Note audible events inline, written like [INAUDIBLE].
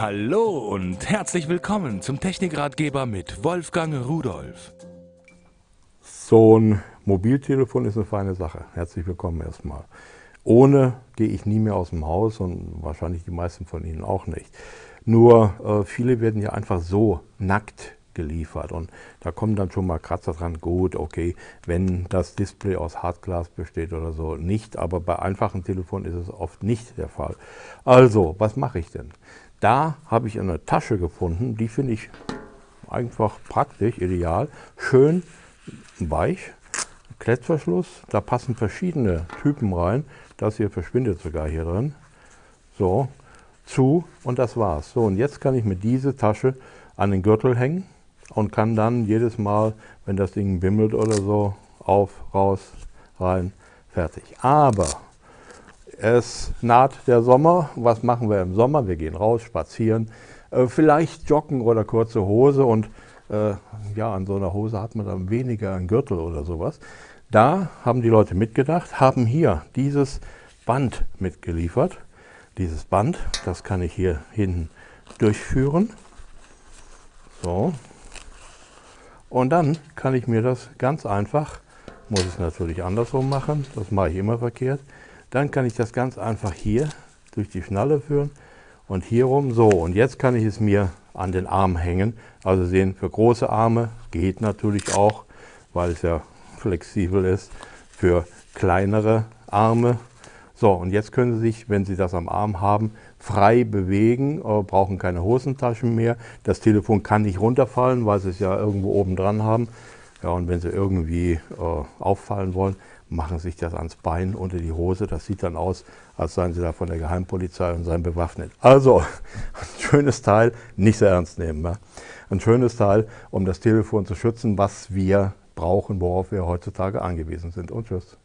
Hallo und herzlich willkommen zum Technikratgeber mit Wolfgang Rudolf. So ein Mobiltelefon ist eine feine Sache. Herzlich willkommen erstmal. Ohne gehe ich nie mehr aus dem Haus und wahrscheinlich die meisten von Ihnen auch nicht. Nur äh, viele werden ja einfach so nackt geliefert und da kommen dann schon mal Kratzer dran. Gut, okay, wenn das Display aus Hartglas besteht oder so, nicht, aber bei einfachen Telefonen ist es oft nicht der Fall. Also, was mache ich denn? Da habe ich eine Tasche gefunden, die finde ich einfach praktisch, ideal, schön weich, Klettverschluss, da passen verschiedene Typen rein, das hier verschwindet sogar hier drin, so, zu und das war's. So, und jetzt kann ich mir diese Tasche an den Gürtel hängen und kann dann jedes Mal, wenn das Ding bimmelt oder so, auf, raus, rein, fertig. Aber es naht der Sommer. Was machen wir im Sommer? Wir gehen raus, spazieren, äh, vielleicht joggen oder kurze Hose und äh, ja, an so einer Hose hat man dann weniger einen Gürtel oder sowas. Da haben die Leute mitgedacht, haben hier dieses Band mitgeliefert. Dieses Band, das kann ich hier hinten durchführen. So. Und dann kann ich mir das ganz einfach, muss ich es natürlich andersrum machen, das mache ich immer verkehrt, dann kann ich das ganz einfach hier durch die Schnalle führen und hier rum so. Und jetzt kann ich es mir an den Arm hängen. Also sehen, für große Arme geht natürlich auch, weil es ja flexibel ist, für kleinere Arme. So, und jetzt können Sie sich, wenn Sie das am Arm haben, frei bewegen, brauchen keine Hosentaschen mehr. Das Telefon kann nicht runterfallen, weil Sie es ja irgendwo oben dran haben. Ja, und wenn Sie irgendwie äh, auffallen wollen, machen sich das ans Bein unter die Hose. Das sieht dann aus, als seien sie da von der Geheimpolizei und seien bewaffnet. Also, [LAUGHS] ein schönes Teil, nicht sehr ernst nehmen. Ja? Ein schönes Teil, um das Telefon zu schützen, was wir brauchen, worauf wir heutzutage angewiesen sind. Und tschüss.